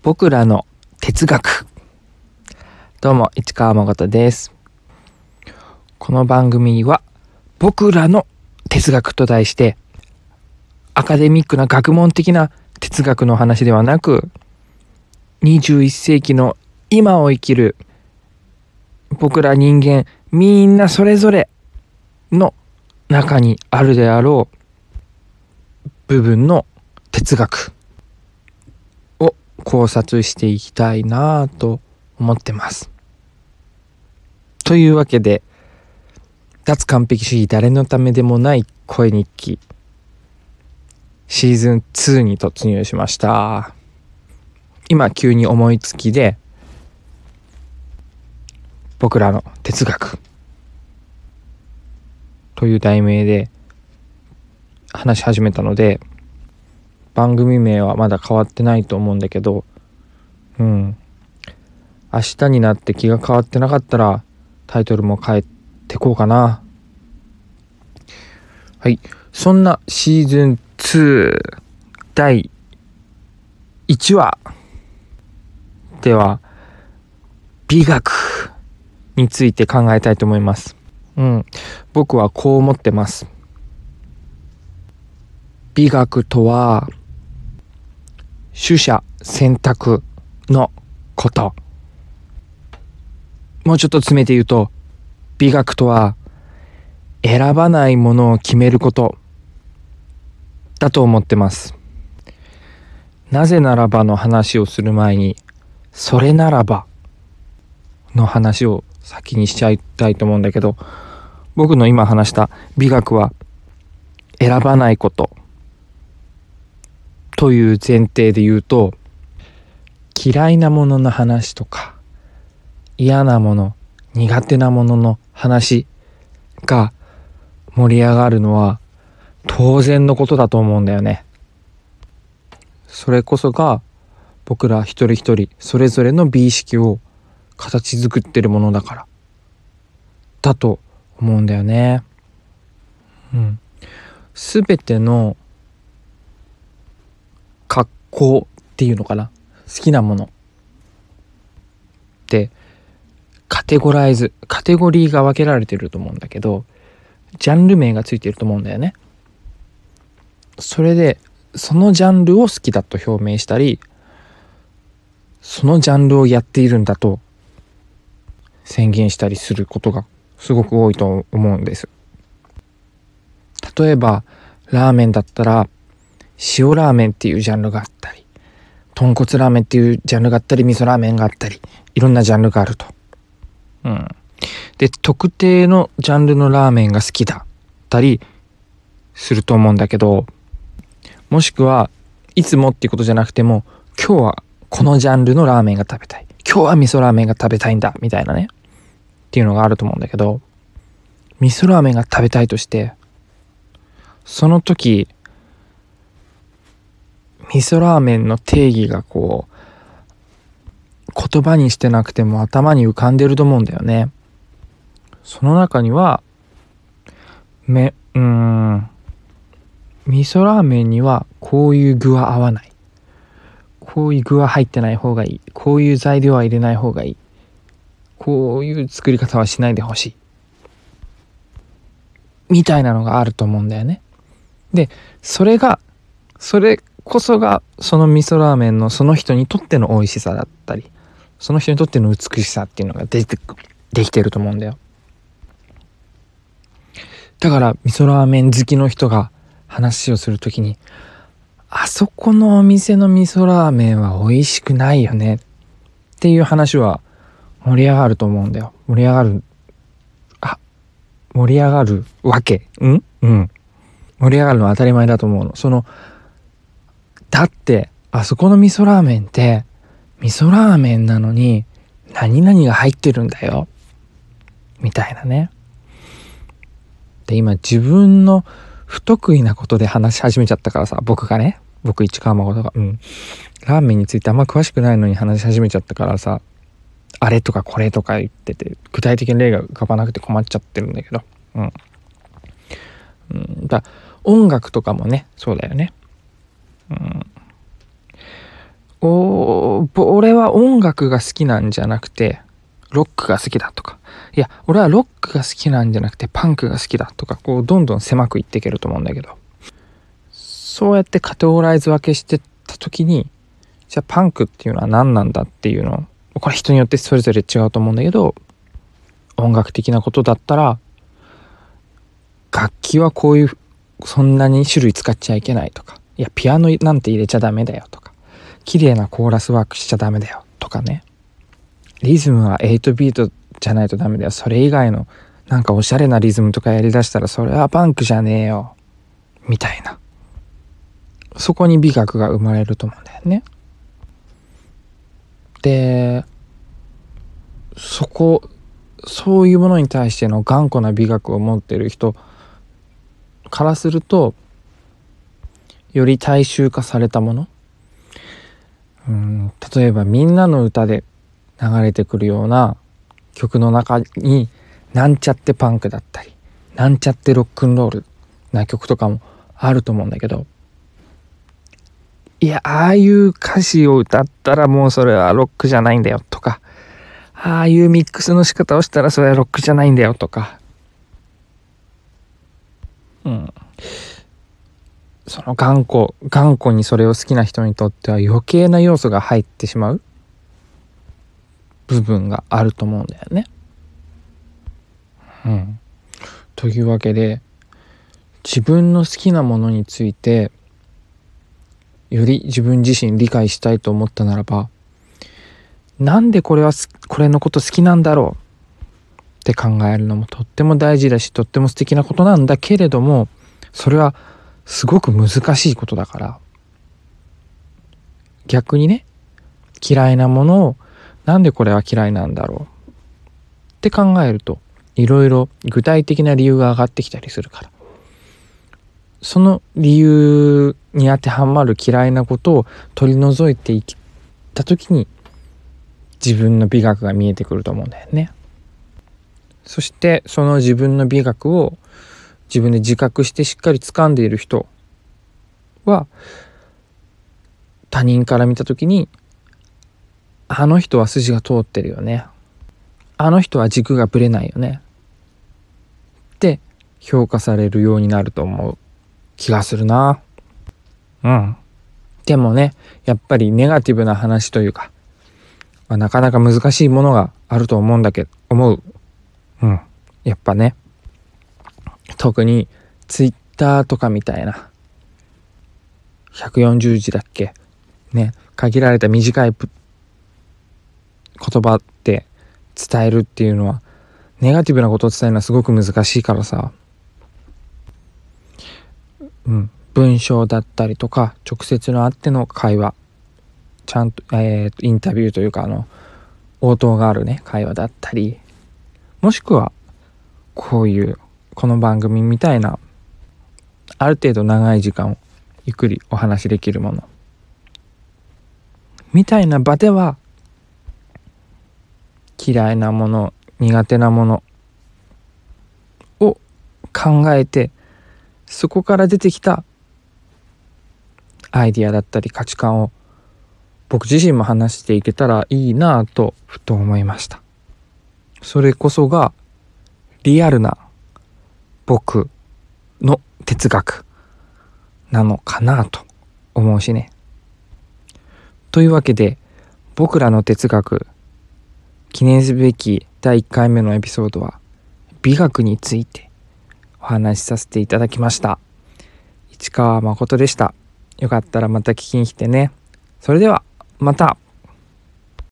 僕らの哲学。どうも市川誠です。この番組は僕らの哲学と題してアカデミックな学問的な哲学の話ではなく21世紀の今を生きる僕ら人間みんなそれぞれの中にあるであろう部分の哲学。考察していきたいなぁと思ってます。というわけで脱完璧主義誰のためでもない声日記シーズン2に突入しました今急に思いつきで僕らの哲学という題名で話し始めたので番組名はまだ変わってないと思うんだけどうん明日になって気が変わってなかったらタイトルも変えてこうかな。はい。そんなシーズン2第1話では美学について考えたいと思います。うん。僕はこう思ってます。美学とは取捨選択のこと。もうちょっと詰めて言うと、美学とは選ばないものを決めることだと思ってます。なぜならばの話をする前に、それならばの話を先にしちゃいたいと思うんだけど、僕の今話した美学は選ばないことという前提で言うと、嫌いなものの話とか、嫌なもの苦手なものの話が盛り上がるのは当然のことだと思うんだよね。それこそが僕ら一人一人それぞれの美意識を形作ってるものだからだと思うんだよね。うん。すべての好っていうのかな？好きなものってカテゴライズカテゴリーが分けられてると思うんだけどジャンル名がついてると思うんだよね。それでそのジャンルを好きだと表明したりそのジャンルをやっているんだと宣言したりすることがすごく多いと思うんです。例えばラーメンだったら塩ラーメンっていうジャンルがあっ豚骨ラーメンっていうジャンルがあったり味噌ラーメンがあったりいろんなジャンルがあると。うん。で、特定のジャンルのラーメンが好きだったりすると思うんだけど、もしくは、いつもっていうことじゃなくても、今日はこのジャンルのラーメンが食べたい。今日は味噌ラーメンが食べたいんだ、みたいなね。っていうのがあると思うんだけど、味噌ラーメンが食べたいとして、その時、味噌ラーメンの定義がこう、言葉にしてなくても頭に浮かんでると思うんだよね。その中には、め、うーん、味噌ラーメンにはこういう具は合わない。こういう具は入ってない方がいい。こういう材料は入れない方がいい。こういう作り方はしないでほしい。みたいなのがあると思うんだよね。で、それが、それこそがその味噌ラーメンのその人にとっての美味しさだったりその人にとっての美しさっていうのが出てできてると思うんだよ。だから味噌ラーメン好きの人が話をする時にあそこのお店の味噌ラーメンは美味しくないよねっていう話は盛り上がると思うんだよ。盛り上がるあ盛り上がるわけ？ん？うん。盛り上がるのは当たり前だと思うの。そのだってあそこの味噌ラーメンって味噌ラーメンなのに何々が入ってるんだよ。みたいなね。で、今自分の不得意なことで話し始めちゃったからさ、僕がね、僕市川誠が、うん。ラーメンについてあんま詳しくないのに話し始めちゃったからさ、あれとかこれとか言ってて、具体的に例が浮かばなくて困っちゃってるんだけど、うん。うん、だ音楽とかもね、そうだよね。うん。お俺は音楽が好きなんじゃなくてロックが好きだとか。いや俺はロックが好きなんじゃなくてパンクが好きだとかこうどんどん狭くいっていけると思うんだけど。そうやってカテゴライズ分けしてた時にじゃあパンクっていうのは何なんだっていうのをこれ人によってそれぞれ違うと思うんだけど音楽的なことだったら楽器はこういうそんなに種類使っちゃいけないとか。いやピアノなんて入れちゃダメだよとか。綺麗なコーラスワークしちゃダメだよ。とかね。リズムは8ビートじゃないとダメだよ。それ以外のなんかおしゃれなリズムとかやりだしたらそれはパンクじゃねえよ。みたいな。そこに美学が生まれると思うんだよね。でそこそういうものに対しての頑固な美学を持ってる人からするとより大衆化されたものうん例えば「みんなの歌で流れてくるような曲の中になんちゃってパンクだったりなんちゃってロックンロールな曲とかもあると思うんだけどいやああいう歌詞を歌ったらもうそれはロックじゃないんだよとかああいうミックスの仕方をしたらそれはロックじゃないんだよとかうんその頑固頑固にそれを好きな人にとっては余計な要素が入ってしまう部分があると思うんだよね。うん。というわけで自分の好きなものについてより自分自身理解したいと思ったならばなんでこれはこれのこと好きなんだろう？って考えるのもとっても大事だしとっても素敵なことなんだけれどもそれはすごく難しいことだから。逆にね嫌いなものをなんでこれは嫌いなんだろう？って考えるといろいろ具体的な理由が上がってきたりするから。その理由に当てはまる嫌いなことを取り除いていった時に自分の美学が見えてくると思うんだよね。そしてその自分の美学を自分で自覚してしっかり掴んでいる人は他人から見た時にあの人は筋が通ってるよね。あの人は軸がぶれないよね。って評価されるようになると思う気がするな。うん。でもねやっぱりネガティブな話というか、まあ、なかなか難しいものがあると思うんだけど思う。うん。やっぱね。特にツイッターとかみたいな。140字だっけ？ね。限られた短い言葉で伝えるっていうのはネガティブなことを伝えるのはすごく難しいからさ。うん。文章だったりとか直接のあっての会話。ちゃんと,、えー、とインタビューというかあの応答があるね会話だったり。もしくはこういうこの番組みたいなある程度長い時間をゆっくりお話しできるもの。みたいな場では嫌いなもの苦手なものを考えてそこから出てきたアイディアだったり価値観を僕自身も話していけたらいいなぁとふと思いました。それこそがリアルな僕の哲学なのかなと思うしね。というわけで僕らの哲学記念すべき第1回目のエピソードは美学についてお話しさせていただきました。市川誠でした。よかったらまた聞きに来てね。それではまた